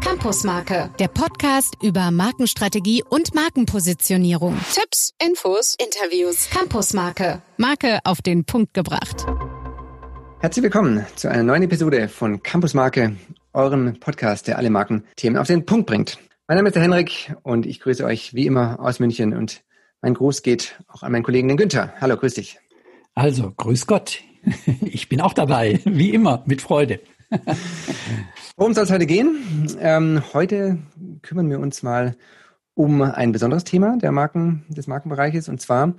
Campusmarke, der Podcast über Markenstrategie und Markenpositionierung. Tipps, Infos, Interviews. Campusmarke, Marke auf den Punkt gebracht. Herzlich willkommen zu einer neuen Episode von Campusmarke, eurem Podcast, der alle Markenthemen auf den Punkt bringt. Mein Name ist der Henrik und ich grüße euch wie immer aus München und mein Gruß geht auch an meinen Kollegen den Günther. Hallo, grüß dich. Also, grüß Gott. Ich bin auch dabei, wie immer, mit Freude. Worum soll es heute gehen? Ähm, heute kümmern wir uns mal um ein besonderes Thema der Marken, des Markenbereiches und zwar,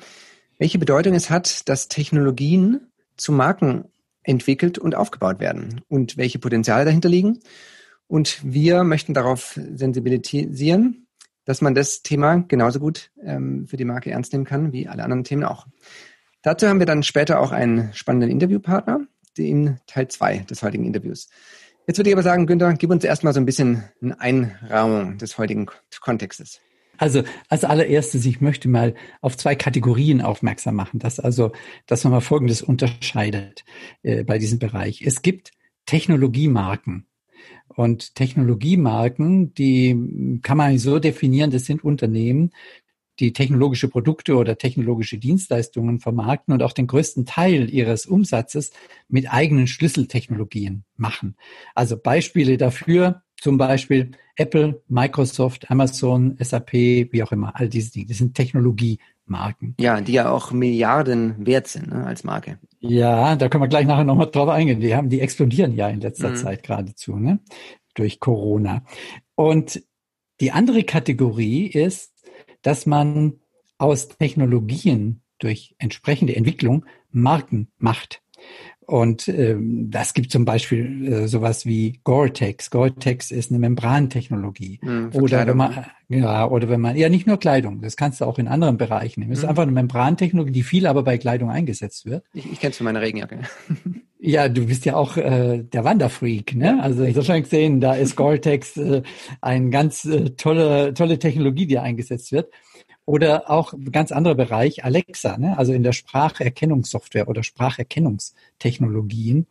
welche Bedeutung es hat, dass Technologien zu Marken entwickelt und aufgebaut werden und welche Potenziale dahinter liegen. Und wir möchten darauf sensibilisieren, dass man das Thema genauso gut ähm, für die Marke ernst nehmen kann wie alle anderen Themen auch. Dazu haben wir dann später auch einen spannenden Interviewpartner, in Teil 2 des heutigen Interviews. Jetzt würde ich aber sagen, Günther, gib uns erstmal so ein bisschen eine Einrahmung des heutigen Kontextes. Also als allererstes, ich möchte mal auf zwei Kategorien aufmerksam machen, dass also, dass man mal Folgendes unterscheidet äh, bei diesem Bereich. Es gibt Technologiemarken. Und Technologiemarken, die kann man so definieren, das sind Unternehmen, die technologische Produkte oder technologische Dienstleistungen vermarkten und auch den größten Teil ihres Umsatzes mit eigenen Schlüsseltechnologien machen. Also Beispiele dafür, zum Beispiel Apple, Microsoft, Amazon, SAP, wie auch immer, all diese Dinge. Das sind Technologiemarken. Ja, die ja auch Milliarden wert sind ne, als Marke. Ja, da können wir gleich nachher nochmal drauf eingehen. Die haben, die explodieren ja in letzter mhm. Zeit geradezu, ne? Durch Corona. Und die andere Kategorie ist dass man aus Technologien durch entsprechende Entwicklung Marken macht. Und ähm, das gibt zum Beispiel äh, sowas wie Gore-Tex. Gore-Tex ist eine Membrantechnologie. Mhm, oder wenn man, ja, oder wenn man, ja nicht nur Kleidung, das kannst du auch in anderen Bereichen nehmen. Es mhm. ist einfach eine Membrantechnologie, die viel aber bei Kleidung eingesetzt wird. Ich, ich kenne es für meine Regenjacke. Ja, du bist ja auch äh, der Wanderfreak, ne? Also insofern gesehen, da ist Gore-Tex äh, eine ganz äh, tolle, tolle Technologie, die eingesetzt wird. Oder auch ganz anderer Bereich, Alexa, ne? also in der Spracherkennungssoftware oder Spracherkennungstechnologien,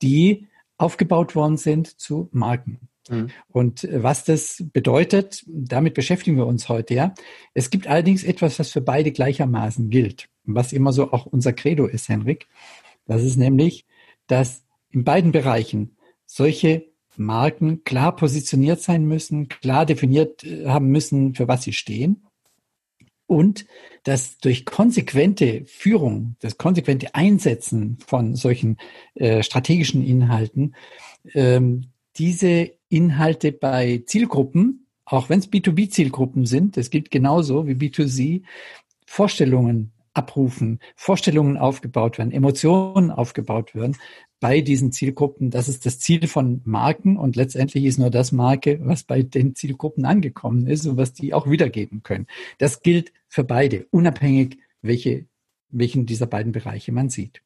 die aufgebaut worden sind zu Marken. Mhm. Und was das bedeutet, damit beschäftigen wir uns heute ja. Es gibt allerdings etwas, was für beide gleichermaßen gilt, was immer so auch unser Credo ist, Henrik. Das ist nämlich, dass in beiden Bereichen solche Marken klar positioniert sein müssen, klar definiert äh, haben müssen, für was sie stehen. Und dass durch konsequente Führung, das konsequente Einsetzen von solchen äh, strategischen Inhalten ähm, diese Inhalte bei Zielgruppen, auch wenn es B2B-Zielgruppen sind, das gilt genauso wie B2C, Vorstellungen abrufen, Vorstellungen aufgebaut werden, Emotionen aufgebaut werden, bei diesen Zielgruppen. Das ist das Ziel von Marken und letztendlich ist nur das Marke, was bei den Zielgruppen angekommen ist und was die auch wiedergeben können. Das gilt für beide, unabhängig, welche, welchen dieser beiden Bereiche man sieht.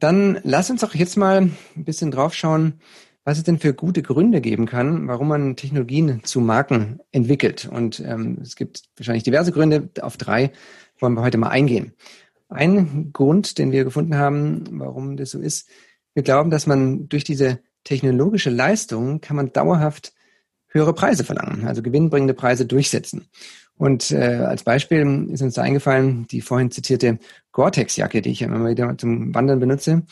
Dann lass uns doch jetzt mal ein bisschen drauf schauen, was es denn für gute Gründe geben kann, warum man Technologien zu Marken entwickelt. Und ähm, es gibt wahrscheinlich diverse Gründe. Auf drei wollen wir heute mal eingehen. Ein Grund, den wir gefunden haben, warum das so ist, wir glauben, dass man durch diese technologische Leistung kann man dauerhaft höhere Preise verlangen, also gewinnbringende Preise durchsetzen. Und äh, als Beispiel ist uns da eingefallen, die vorhin zitierte Gore-Tex-Jacke, die ich immer wieder zum Wandern benutze.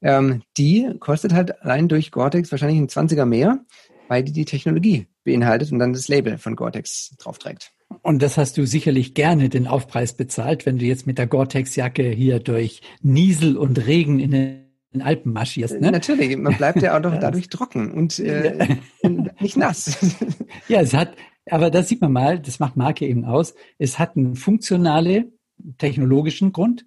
Ähm, die kostet halt allein durch Gore-Tex wahrscheinlich ein 20er mehr, weil die die Technologie beinhaltet und dann das Label von Gore-Tex drauf trägt. Und das hast du sicherlich gerne den Aufpreis bezahlt, wenn du jetzt mit der Gore-Tex-Jacke hier durch Niesel und Regen in den Alpen marschierst. Ne? Natürlich, man bleibt ja auch doch dadurch trocken und äh, nicht nass. ja, es hat, aber das sieht man mal, das macht Marke eben aus. Es hat einen funktionalen, technologischen Grund,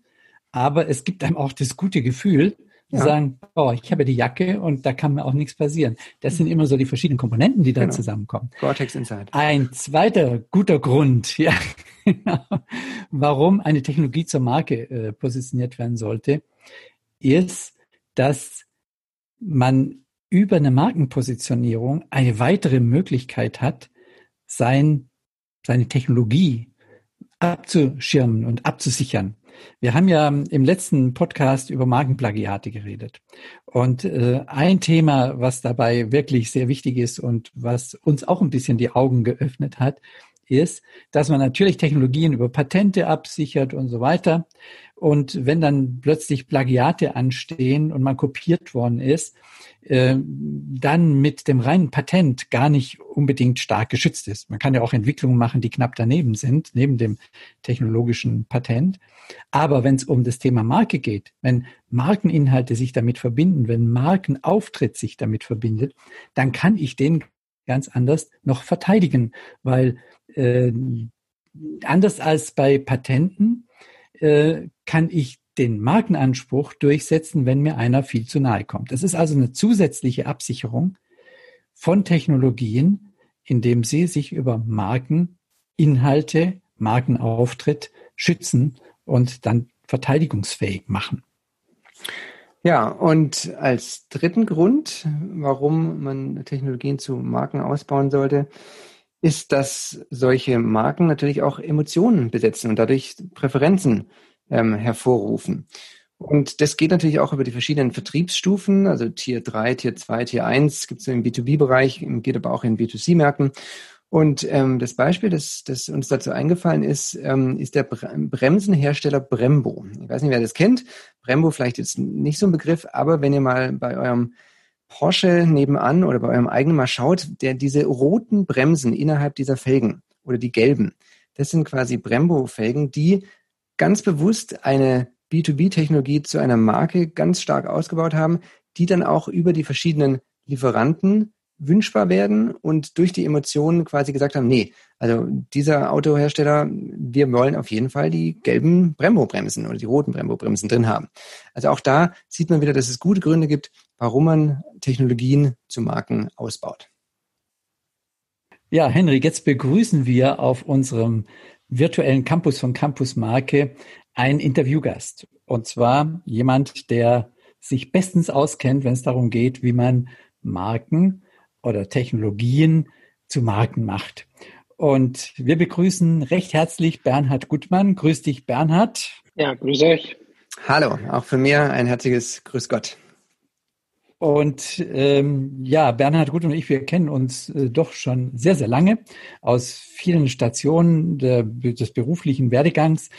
aber es gibt einem auch das gute Gefühl, zu ja. sagen, oh, ich habe die Jacke und da kann mir auch nichts passieren. Das sind immer so die verschiedenen Komponenten, die da genau. zusammenkommen. Gore-Tex Inside. Ein zweiter guter Grund, ja, warum eine Technologie zur Marke äh, positioniert werden sollte, ist, dass man über eine Markenpositionierung eine weitere Möglichkeit hat, sein, seine Technologie abzuschirmen und abzusichern. Wir haben ja im letzten Podcast über Markenplagiate geredet. Und äh, ein Thema, was dabei wirklich sehr wichtig ist und was uns auch ein bisschen die Augen geöffnet hat, ist, dass man natürlich Technologien über Patente absichert und so weiter. Und wenn dann plötzlich Plagiate anstehen und man kopiert worden ist, äh, dann mit dem reinen Patent gar nicht unbedingt stark geschützt ist. Man kann ja auch Entwicklungen machen, die knapp daneben sind, neben dem technologischen Patent. Aber wenn es um das Thema Marke geht, wenn Markeninhalte sich damit verbinden, wenn Markenauftritt sich damit verbindet, dann kann ich den ganz anders noch verteidigen, weil äh, anders als bei Patenten äh, kann ich den Markenanspruch durchsetzen, wenn mir einer viel zu nahe kommt. Das ist also eine zusätzliche Absicherung von Technologien, indem sie sich über Markeninhalte, Markenauftritt schützen und dann verteidigungsfähig machen. Ja, und als dritten Grund, warum man Technologien zu Marken ausbauen sollte, ist, dass solche Marken natürlich auch Emotionen besetzen und dadurch Präferenzen ähm, hervorrufen. Und das geht natürlich auch über die verschiedenen Vertriebsstufen, also Tier 3, Tier 2, Tier 1 gibt es im B2B-Bereich, geht aber auch in B2C-Märkten. Und ähm, das Beispiel, das, das uns dazu eingefallen ist, ähm, ist der Bremsenhersteller Brembo. Ich weiß nicht, wer das kennt. Brembo vielleicht jetzt nicht so ein Begriff, aber wenn ihr mal bei eurem Porsche nebenan oder bei eurem eigenen mal schaut, der diese roten Bremsen innerhalb dieser Felgen oder die gelben, das sind quasi Brembo-Felgen, die ganz bewusst eine B2B-Technologie zu einer Marke ganz stark ausgebaut haben, die dann auch über die verschiedenen Lieferanten wünschbar werden und durch die Emotionen quasi gesagt haben, nee, also dieser Autohersteller, wir wollen auf jeden Fall die gelben Brembo-Bremsen oder die roten Brembo-Bremsen drin haben. Also auch da sieht man wieder, dass es gute Gründe gibt, warum man Technologien zu Marken ausbaut. Ja, Henry, jetzt begrüßen wir auf unserem virtuellen Campus von Campus Marke ein Interviewgast. Und zwar jemand, der sich bestens auskennt, wenn es darum geht, wie man Marken oder Technologien zu Marken macht. Und wir begrüßen recht herzlich Bernhard Gutmann. Grüß dich, Bernhard. Ja, grüß euch. Hallo, auch von mir ein herzliches Grüß Gott. Und ähm, ja, Bernhard Gut und ich, wir kennen uns äh, doch schon sehr, sehr lange aus vielen Stationen der, des beruflichen Werdegangs.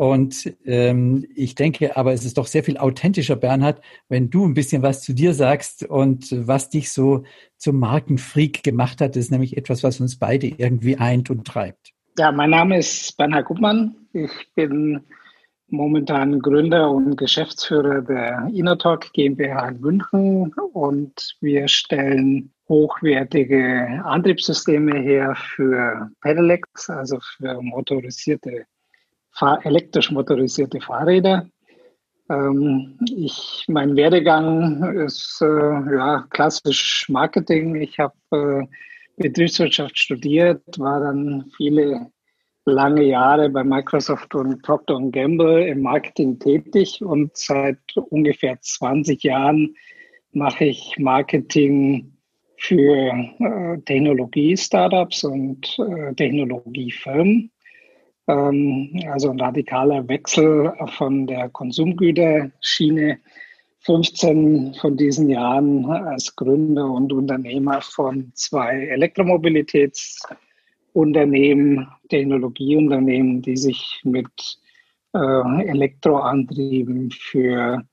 Und ähm, ich denke, aber es ist doch sehr viel authentischer, Bernhard, wenn du ein bisschen was zu dir sagst und was dich so zum Markenfreak gemacht hat. Das ist nämlich etwas, was uns beide irgendwie eint und treibt. Ja, mein Name ist Bernhard Gutmann. Ich bin momentan Gründer und Geschäftsführer der Innotalk GmbH in München und wir stellen hochwertige Antriebssysteme her für Pedelecs, also für motorisierte, elektrisch motorisierte Fahrräder. Ähm, ich, mein Werdegang ist äh, ja, klassisch Marketing. Ich habe äh, Betriebswirtschaft studiert, war dann viele lange Jahre bei Microsoft und Procter Gamble im Marketing tätig und seit ungefähr 20 Jahren mache ich Marketing für äh, Technologie-Startups und äh, Technologiefirmen. Ähm, also ein radikaler Wechsel von der Konsumgüterschiene. 15 von diesen Jahren als Gründer und Unternehmer von zwei Elektromobilitäts- Unternehmen, Technologieunternehmen, die sich mit äh, Elektroantrieben für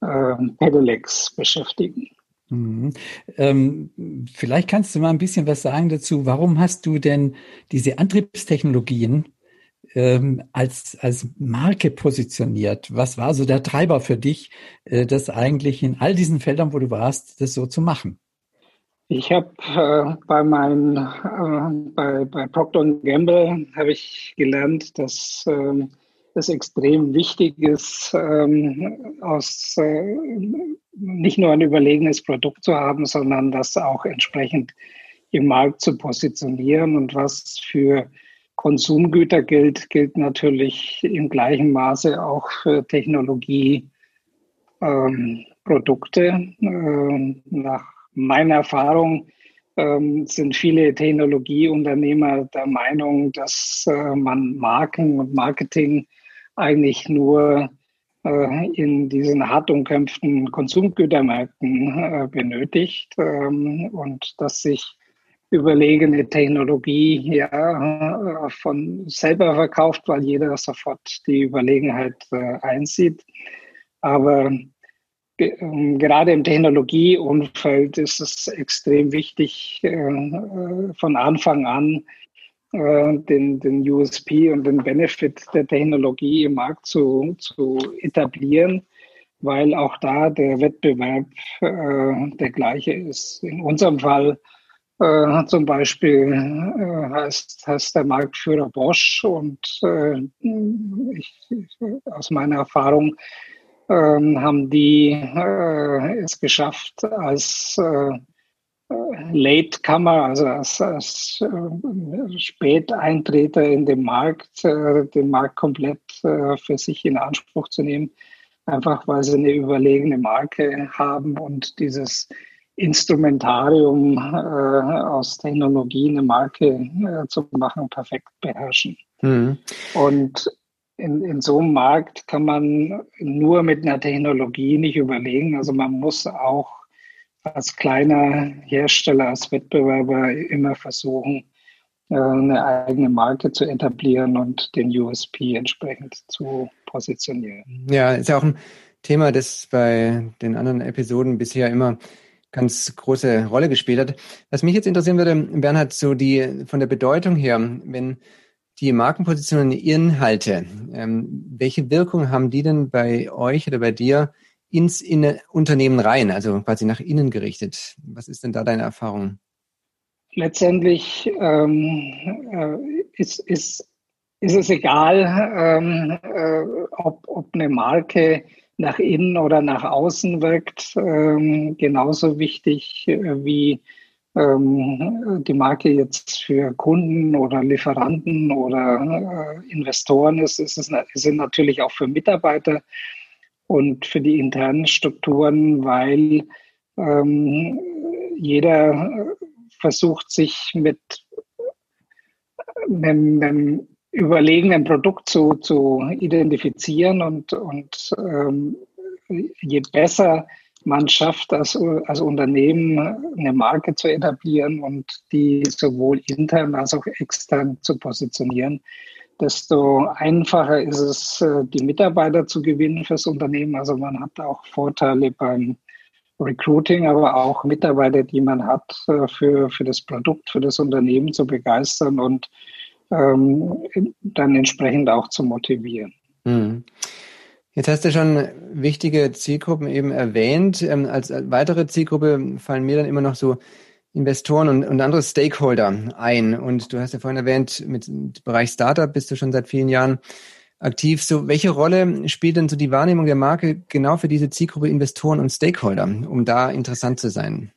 äh, Pedelecs beschäftigen. Mhm. Ähm, vielleicht kannst du mal ein bisschen was sagen dazu. Warum hast du denn diese Antriebstechnologien ähm, als, als Marke positioniert? Was war so der Treiber für dich, äh, das eigentlich in all diesen Feldern, wo du warst, das so zu machen? Ich habe äh, bei meinen äh, bei, bei Procter Gamble habe ich gelernt, dass ähm, es extrem wichtig ist, ähm, aus äh, nicht nur ein überlegenes Produkt zu haben, sondern das auch entsprechend im Markt zu positionieren. Und was für Konsumgüter gilt, gilt natürlich im gleichen Maße auch für Technologieprodukte. Ähm, nach meiner Erfahrung ähm, sind viele Technologieunternehmer der Meinung, dass äh, man Marken und Marketing eigentlich nur äh, in diesen hart umkämpften Konsumgütermärkten äh, benötigt ähm, und dass sich überlegene Technologie ja von selber verkauft, weil jeder sofort die Überlegenheit einsieht. Aber ähm, gerade im Technologieumfeld ist es extrem wichtig, von Anfang an äh, den, den USP und den Benefit der Technologie im Markt zu, zu etablieren, weil auch da der Wettbewerb äh, der gleiche ist. In unserem Fall äh, zum Beispiel äh, heißt, heißt der Marktführer Bosch und äh, ich, aus meiner Erfahrung ähm, haben die äh, es geschafft, als äh, Latecomer, also als, als äh, Späteintreter in den Markt, den Markt komplett für sich in Anspruch zu nehmen, einfach weil sie eine überlegene Marke haben und dieses Instrumentarium äh, aus Technologie eine Marke äh, zu machen, perfekt beherrschen. Mhm. Und in, in so einem Markt kann man nur mit einer Technologie nicht überlegen. Also man muss auch als kleiner Hersteller, als Wettbewerber immer versuchen, äh, eine eigene Marke zu etablieren und den USP entsprechend zu positionieren. Ja, ist ja auch ein Thema, das bei den anderen Episoden bisher immer ganz große Rolle gespielt hat. Was mich jetzt interessieren würde, Bernhard, so die von der Bedeutung her, wenn die Markenpositionen Inhalte, ähm, welche Wirkung haben die denn bei euch oder bei dir ins in Unternehmen rein, also quasi nach innen gerichtet. Was ist denn da deine Erfahrung? Letztendlich ähm, äh, ist, ist, ist es egal, ähm, äh, ob, ob eine Marke nach innen oder nach außen wirkt. Ähm, genauso wichtig äh, wie ähm, die Marke jetzt für Kunden oder Lieferanten oder äh, Investoren ist, ist es sind natürlich auch für Mitarbeiter und für die internen Strukturen, weil ähm, jeder versucht, sich mit einem, einem überlegenen Produkt zu, zu identifizieren und, und ähm, je besser man schafft, als, als Unternehmen eine Marke zu etablieren und die sowohl intern als auch extern zu positionieren, desto einfacher ist es, äh, die Mitarbeiter zu gewinnen fürs Unternehmen. Also man hat auch Vorteile beim Recruiting, aber auch Mitarbeiter, die man hat, äh, für, für das Produkt, für das Unternehmen zu begeistern und ähm, dann entsprechend auch zu motivieren. Mhm. Jetzt hast du schon wichtige Zielgruppen eben erwähnt. Ähm, als weitere Zielgruppe fallen mir dann immer noch so Investoren und, und andere Stakeholder ein. Und du hast ja vorhin erwähnt, mit dem Bereich Startup bist du schon seit vielen Jahren aktiv. So, welche Rolle spielt denn so die Wahrnehmung der Marke genau für diese Zielgruppe Investoren und Stakeholder, um da interessant zu sein?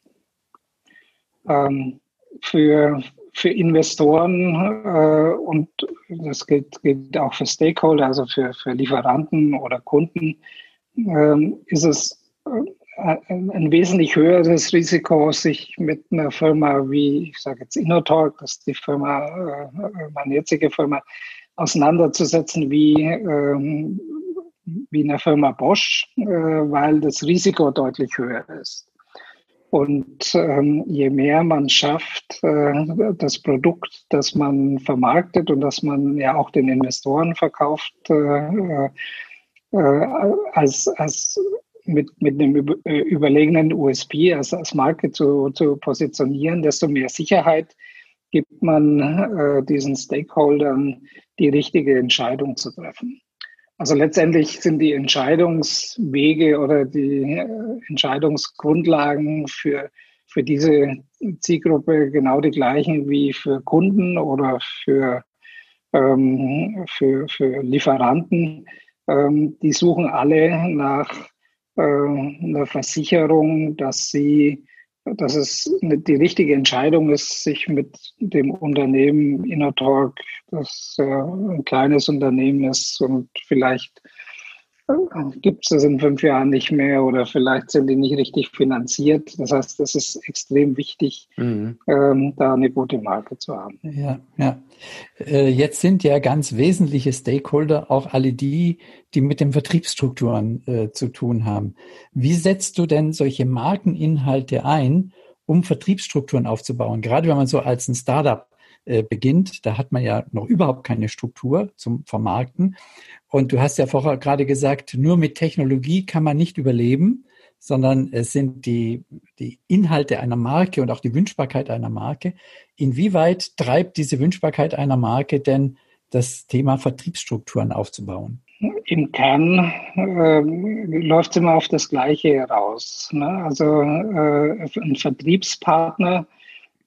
Ähm, für, für Investoren äh, und das gilt, gilt auch für Stakeholder, also für, für Lieferanten oder Kunden, äh, ist es äh, ein wesentlich höheres Risiko, sich mit einer Firma wie, ich sage jetzt InnoTalk, das ist die Firma, äh, meine jetzige Firma, auseinanderzusetzen wie, ähm, wie eine Firma Bosch, äh, weil das Risiko deutlich höher ist. Und ähm, je mehr man schafft, äh, das Produkt, das man vermarktet und das man ja auch den Investoren verkauft, äh, äh, als, als mit, mit einem äh, überlegenen USP als, als Marke zu, zu positionieren, desto mehr Sicherheit gibt man äh, diesen Stakeholdern, die richtige Entscheidung zu treffen. Also letztendlich sind die Entscheidungswege oder die äh, Entscheidungsgrundlagen für, für diese Zielgruppe genau die gleichen wie für Kunden oder für, ähm, für, für Lieferanten. Ähm, die suchen alle nach äh, eine Versicherung, dass sie, dass es die richtige Entscheidung ist, sich mit dem Unternehmen InnoTalk, das ein kleines Unternehmen ist und vielleicht gibt es in fünf Jahren nicht mehr oder vielleicht sind die nicht richtig finanziert. Das heißt, es ist extrem wichtig, mhm. ähm, da eine gute Marke zu haben. Ja, ja. Äh, jetzt sind ja ganz wesentliche Stakeholder auch alle die, die mit den Vertriebsstrukturen äh, zu tun haben. Wie setzt du denn solche Markeninhalte ein, um Vertriebsstrukturen aufzubauen? Gerade wenn man so als ein Startup äh, beginnt, da hat man ja noch überhaupt keine Struktur zum Vermarkten. Und du hast ja vorher gerade gesagt, nur mit Technologie kann man nicht überleben, sondern es sind die, die Inhalte einer Marke und auch die Wünschbarkeit einer Marke. Inwieweit treibt diese Wünschbarkeit einer Marke denn das Thema Vertriebsstrukturen aufzubauen? Im Kern äh, läuft es immer auf das Gleiche heraus. Ne? Also äh, ein Vertriebspartner,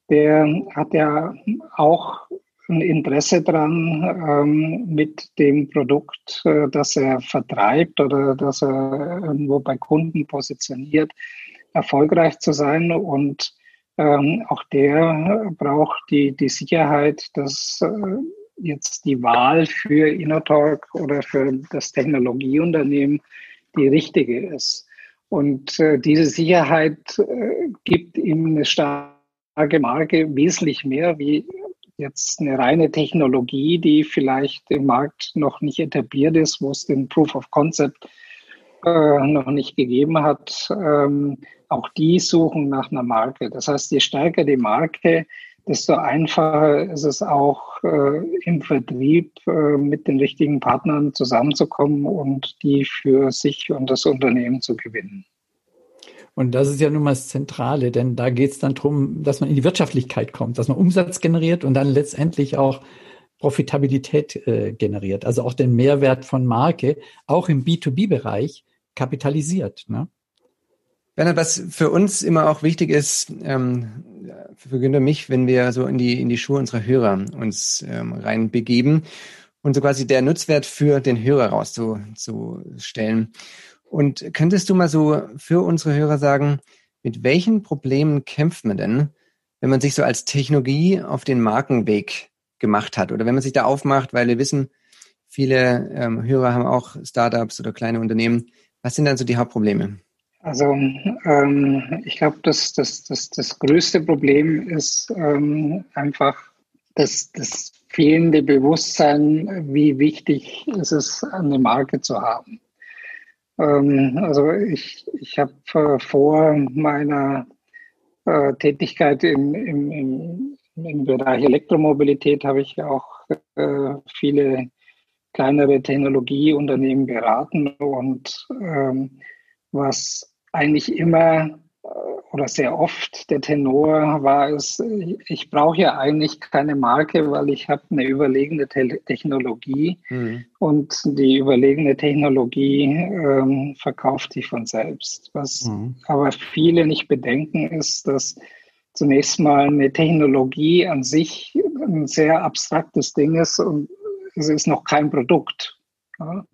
der hat ja auch ein Interesse dran, ähm, mit dem Produkt, äh, das er vertreibt oder das er irgendwo bei Kunden positioniert, erfolgreich zu sein. Und ähm, auch der braucht die, die Sicherheit, dass äh, jetzt die Wahl für Innotalk oder für das Technologieunternehmen die richtige ist. Und äh, diese Sicherheit gibt ihm eine starke Marke wesentlich mehr wie jetzt eine reine Technologie, die vielleicht im Markt noch nicht etabliert ist, wo es den Proof of Concept äh, noch nicht gegeben hat, ähm, auch die suchen nach einer Marke. Das heißt, je stärker die Marke, desto einfacher ist es auch äh, im Vertrieb äh, mit den richtigen Partnern zusammenzukommen und die für sich und das Unternehmen zu gewinnen. Und das ist ja nun mal das Zentrale, denn da geht es dann darum, dass man in die Wirtschaftlichkeit kommt, dass man Umsatz generiert und dann letztendlich auch Profitabilität äh, generiert, also auch den Mehrwert von Marke, auch im B2B-Bereich kapitalisiert. Ne? Bernhard, was für uns immer auch wichtig ist, ähm, für Günther mich, wenn wir so in die, in die Schuhe unserer Hörer uns ähm, reinbegeben und so quasi der Nutzwert für den Hörer rauszustellen. Und könntest du mal so für unsere Hörer sagen, mit welchen Problemen kämpft man denn, wenn man sich so als Technologie auf den Markenweg gemacht hat oder wenn man sich da aufmacht, weil wir wissen, viele ähm, Hörer haben auch Startups oder kleine Unternehmen. Was sind dann so die Hauptprobleme? Also ähm, ich glaube, das, das, das, das größte Problem ist ähm, einfach das, das fehlende Bewusstsein, wie wichtig es ist, eine Marke zu haben. Ähm, also ich, ich habe äh, vor meiner äh, Tätigkeit im, im, im, im Bereich Elektromobilität habe ich auch äh, viele kleinere Technologieunternehmen beraten und ähm, was eigentlich immer oder sehr oft der Tenor war es, ich brauche ja eigentlich keine Marke, weil ich habe eine überlegene Te Technologie mhm. und die überlegene Technologie ähm, verkauft sich von selbst. Was mhm. aber viele nicht bedenken, ist, dass zunächst mal eine Technologie an sich ein sehr abstraktes Ding ist und es ist noch kein Produkt. Ja?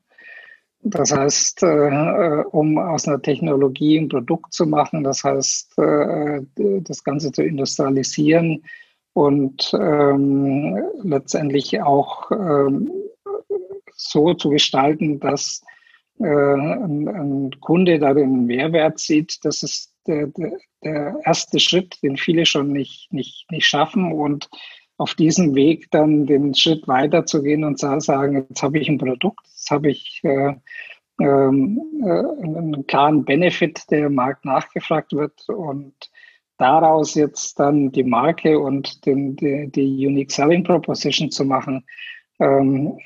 Das heißt, äh, um aus einer Technologie ein Produkt zu machen, das heißt, äh, das Ganze zu industrialisieren und ähm, letztendlich auch ähm, so zu gestalten, dass äh, ein, ein, Kunde darin einen Mehrwert sieht, das ist der, der, der erste Schritt, den viele schon nicht, nicht, nicht schaffen und auf diesem Weg dann den Schritt weiterzugehen und zu sagen, jetzt habe ich ein Produkt, jetzt habe ich äh, ähm, äh, einen klaren Benefit, der im Markt nachgefragt wird und daraus jetzt dann die Marke und den, die, die Unique Selling Proposition zu machen, ähm,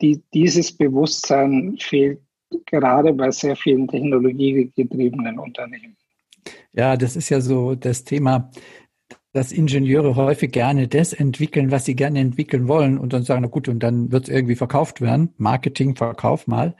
die, dieses Bewusstsein fehlt gerade bei sehr vielen technologiegetriebenen Unternehmen. Ja, das ist ja so das Thema dass Ingenieure häufig gerne das entwickeln, was sie gerne entwickeln wollen und dann sagen, na gut, und dann wird es irgendwie verkauft werden. Marketing, Verkauf mal.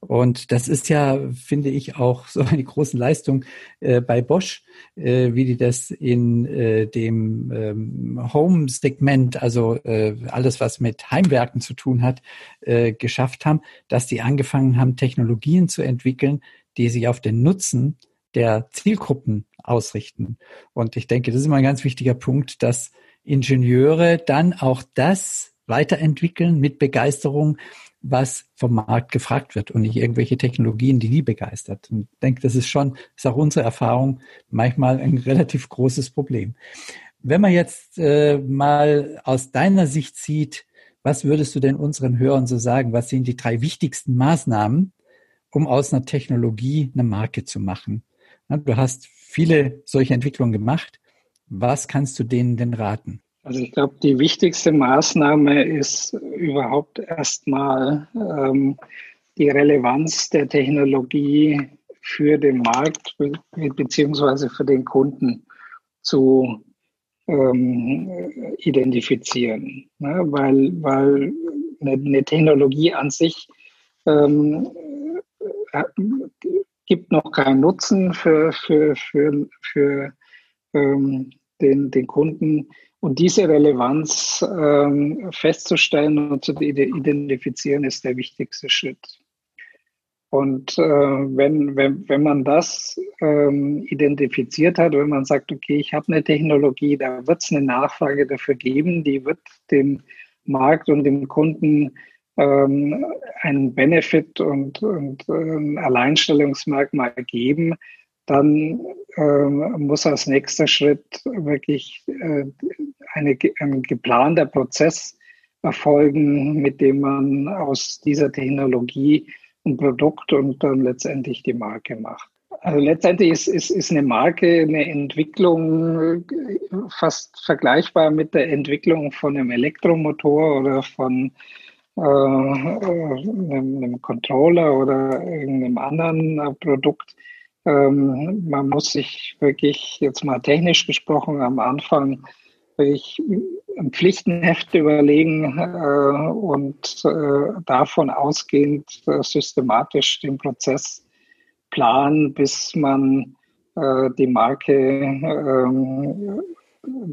Und das ist ja, finde ich, auch so eine große Leistung äh, bei Bosch, äh, wie die das in äh, dem ähm, Home-Segment, also äh, alles, was mit Heimwerken zu tun hat, äh, geschafft haben, dass die angefangen haben, Technologien zu entwickeln, die sich auf den Nutzen der Zielgruppen ausrichten. Und ich denke, das ist immer ein ganz wichtiger Punkt, dass Ingenieure dann auch das weiterentwickeln mit Begeisterung, was vom Markt gefragt wird und nicht irgendwelche Technologien, die die begeistert. Und ich denke, das ist schon, ist auch unsere Erfahrung, manchmal ein relativ großes Problem. Wenn man jetzt äh, mal aus deiner Sicht sieht, was würdest du denn unseren Hörern so sagen? Was sind die drei wichtigsten Maßnahmen, um aus einer Technologie eine Marke zu machen? Du hast viele solche Entwicklungen gemacht. Was kannst du denen denn raten? Also ich glaube, die wichtigste Maßnahme ist überhaupt erstmal ähm, die Relevanz der Technologie für den Markt beziehungsweise für den Kunden zu ähm, identifizieren. Ne? Weil, weil eine, eine, Technologie an sich ähm, äh, gibt noch keinen Nutzen für, für, für, für ähm, den, den Kunden und diese Relevanz ähm, festzustellen und zu identifizieren, ist der wichtigste Schritt. Und äh, wenn, wenn, wenn man das ähm, identifiziert hat, wenn man sagt, okay, ich habe eine Technologie, da wird es eine Nachfrage dafür geben, die wird dem Markt und dem Kunden ähm, einen Benefit und, und ein Alleinstellungsmerkmal geben, dann äh, muss als nächster Schritt wirklich äh, eine, ein geplanter Prozess erfolgen, mit dem man aus dieser Technologie ein Produkt und dann letztendlich die Marke macht. Also letztendlich ist, ist, ist eine Marke eine Entwicklung äh, fast vergleichbar mit der Entwicklung von einem Elektromotor oder von äh, einem, einem Controller oder irgendeinem anderen Produkt. Ähm, man muss sich wirklich jetzt mal technisch gesprochen am Anfang wirklich ein Pflichtenheft überlegen äh, und äh, davon ausgehend äh, systematisch den Prozess planen, bis man äh, die Marke ähm,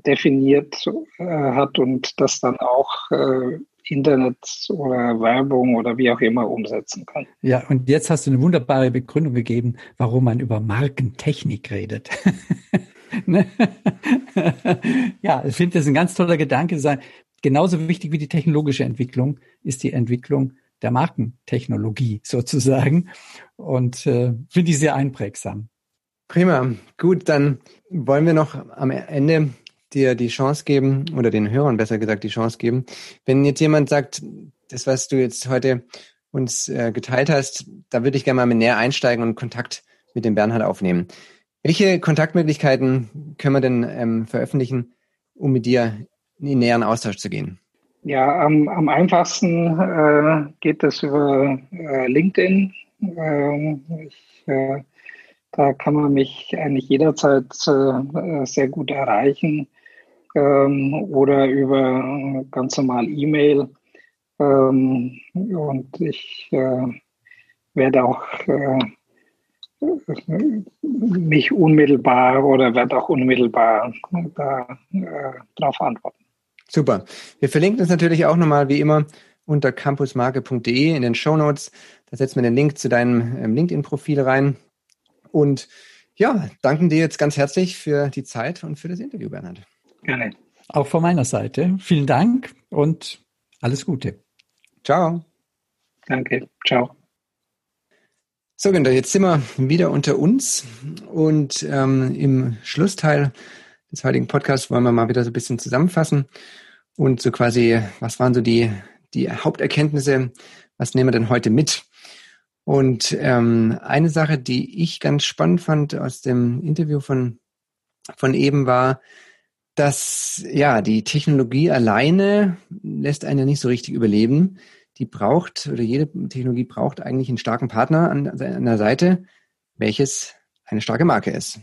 definiert äh, hat und das dann auch äh, Internet oder Werbung oder wie auch immer umsetzen kann. Ja, und jetzt hast du eine wunderbare Begründung gegeben, warum man über Markentechnik redet. Ne? ja, ich finde das ein ganz toller Gedanke. Sein. Genauso wichtig wie die technologische Entwicklung ist die Entwicklung der Markentechnologie sozusagen. Und äh, finde ich sehr einprägsam. Prima. Gut, dann wollen wir noch am Ende dir die Chance geben oder den Hörern besser gesagt die Chance geben. Wenn jetzt jemand sagt, das, was du jetzt heute uns äh, geteilt hast, da würde ich gerne mal mit näher einsteigen und Kontakt mit dem Bernhard aufnehmen. Welche Kontaktmöglichkeiten können wir denn ähm, veröffentlichen, um mit dir in näheren Austausch zu gehen? Ja, am, am einfachsten äh, geht das über äh, LinkedIn. Ähm, ich, äh, da kann man mich eigentlich jederzeit äh, sehr gut erreichen ähm, oder über ganz normal E-Mail. Ähm, und ich äh, werde auch äh, mich unmittelbar oder werde auch unmittelbar da, äh, darauf antworten. Super. Wir verlinken es natürlich auch nochmal wie immer unter campusmarke.de in den Show Notes. Da setzen wir den Link zu deinem ähm, LinkedIn-Profil rein. Und ja, danken dir jetzt ganz herzlich für die Zeit und für das Interview, Bernhard. Gerne. Auch von meiner Seite. Vielen Dank und alles Gute. Ciao. Danke. Ciao. So, Günther, jetzt sind wir wieder unter uns und ähm, im Schlussteil des heutigen Podcasts wollen wir mal wieder so ein bisschen zusammenfassen und so quasi, was waren so die, die Haupterkenntnisse, was nehmen wir denn heute mit? Und ähm, eine Sache, die ich ganz spannend fand aus dem Interview von, von eben war, dass ja die Technologie alleine lässt einen ja nicht so richtig überleben. Die braucht oder jede Technologie braucht eigentlich einen starken Partner an, der Seite, welches eine starke Marke ist.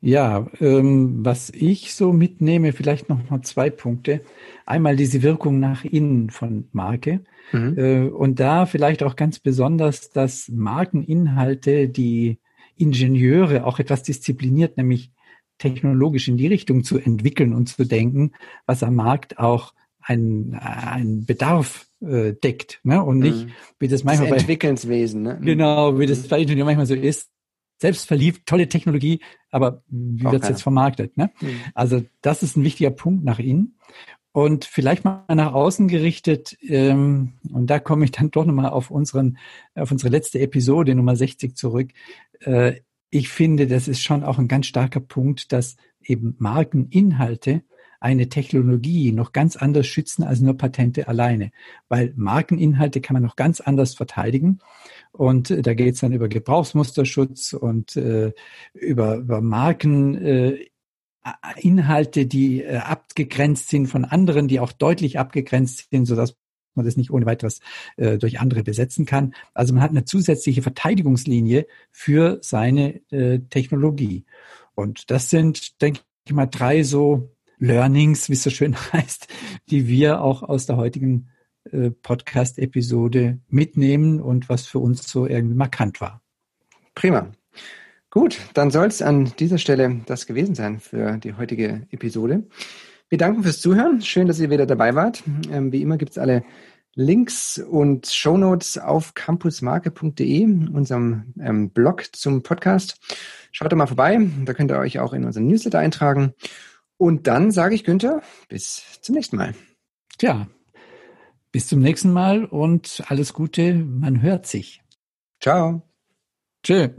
Ja, ähm, was ich so mitnehme, vielleicht noch mal zwei Punkte. Einmal diese Wirkung nach innen von Marke mhm. äh, und da vielleicht auch ganz besonders, dass Markeninhalte die Ingenieure auch etwas diszipliniert, nämlich technologisch in die Richtung zu entwickeln und zu denken, was am Markt auch ein, ein Bedarf äh, deckt, ne? Und nicht, mhm. wie das manchmal das Entwicklungswesen, ne? Genau, wie das mhm. bei Ingenieur manchmal so ist. Selbstverliebt, tolle Technologie, aber wie wird es jetzt vermarktet? Ne? Mhm. Also das ist ein wichtiger Punkt nach innen. Und vielleicht mal nach außen gerichtet, ähm, und da komme ich dann doch nochmal auf unseren, auf unsere letzte Episode Nummer 60 zurück. Äh, ich finde, das ist schon auch ein ganz starker Punkt, dass eben Markeninhalte eine Technologie noch ganz anders schützen als nur Patente alleine. Weil Markeninhalte kann man noch ganz anders verteidigen. Und äh, da geht es dann über Gebrauchsmusterschutz und äh, über, über Marken. Äh, die äh, abgegrenzt sind von anderen, die auch deutlich abgegrenzt sind, sodass man das nicht ohne weiteres äh, durch andere besetzen kann. Also man hat eine zusätzliche Verteidigungslinie für seine äh, Technologie. Und das sind, denke ich mal, drei so Learnings, wie es so schön heißt, die wir auch aus der heutigen äh, Podcast-Episode mitnehmen und was für uns so irgendwie markant war. Prima. Gut, dann soll es an dieser Stelle das gewesen sein für die heutige Episode. Wir danken fürs Zuhören. Schön, dass ihr wieder dabei wart. Ähm, wie immer gibt es alle Links und Shownotes auf campusmarke.de, unserem ähm, Blog zum Podcast. Schaut da mal vorbei. Da könnt ihr euch auch in unseren Newsletter eintragen. Und dann sage ich Günther, bis zum nächsten Mal. Tja, bis zum nächsten Mal und alles Gute. Man hört sich. Ciao. Tschö.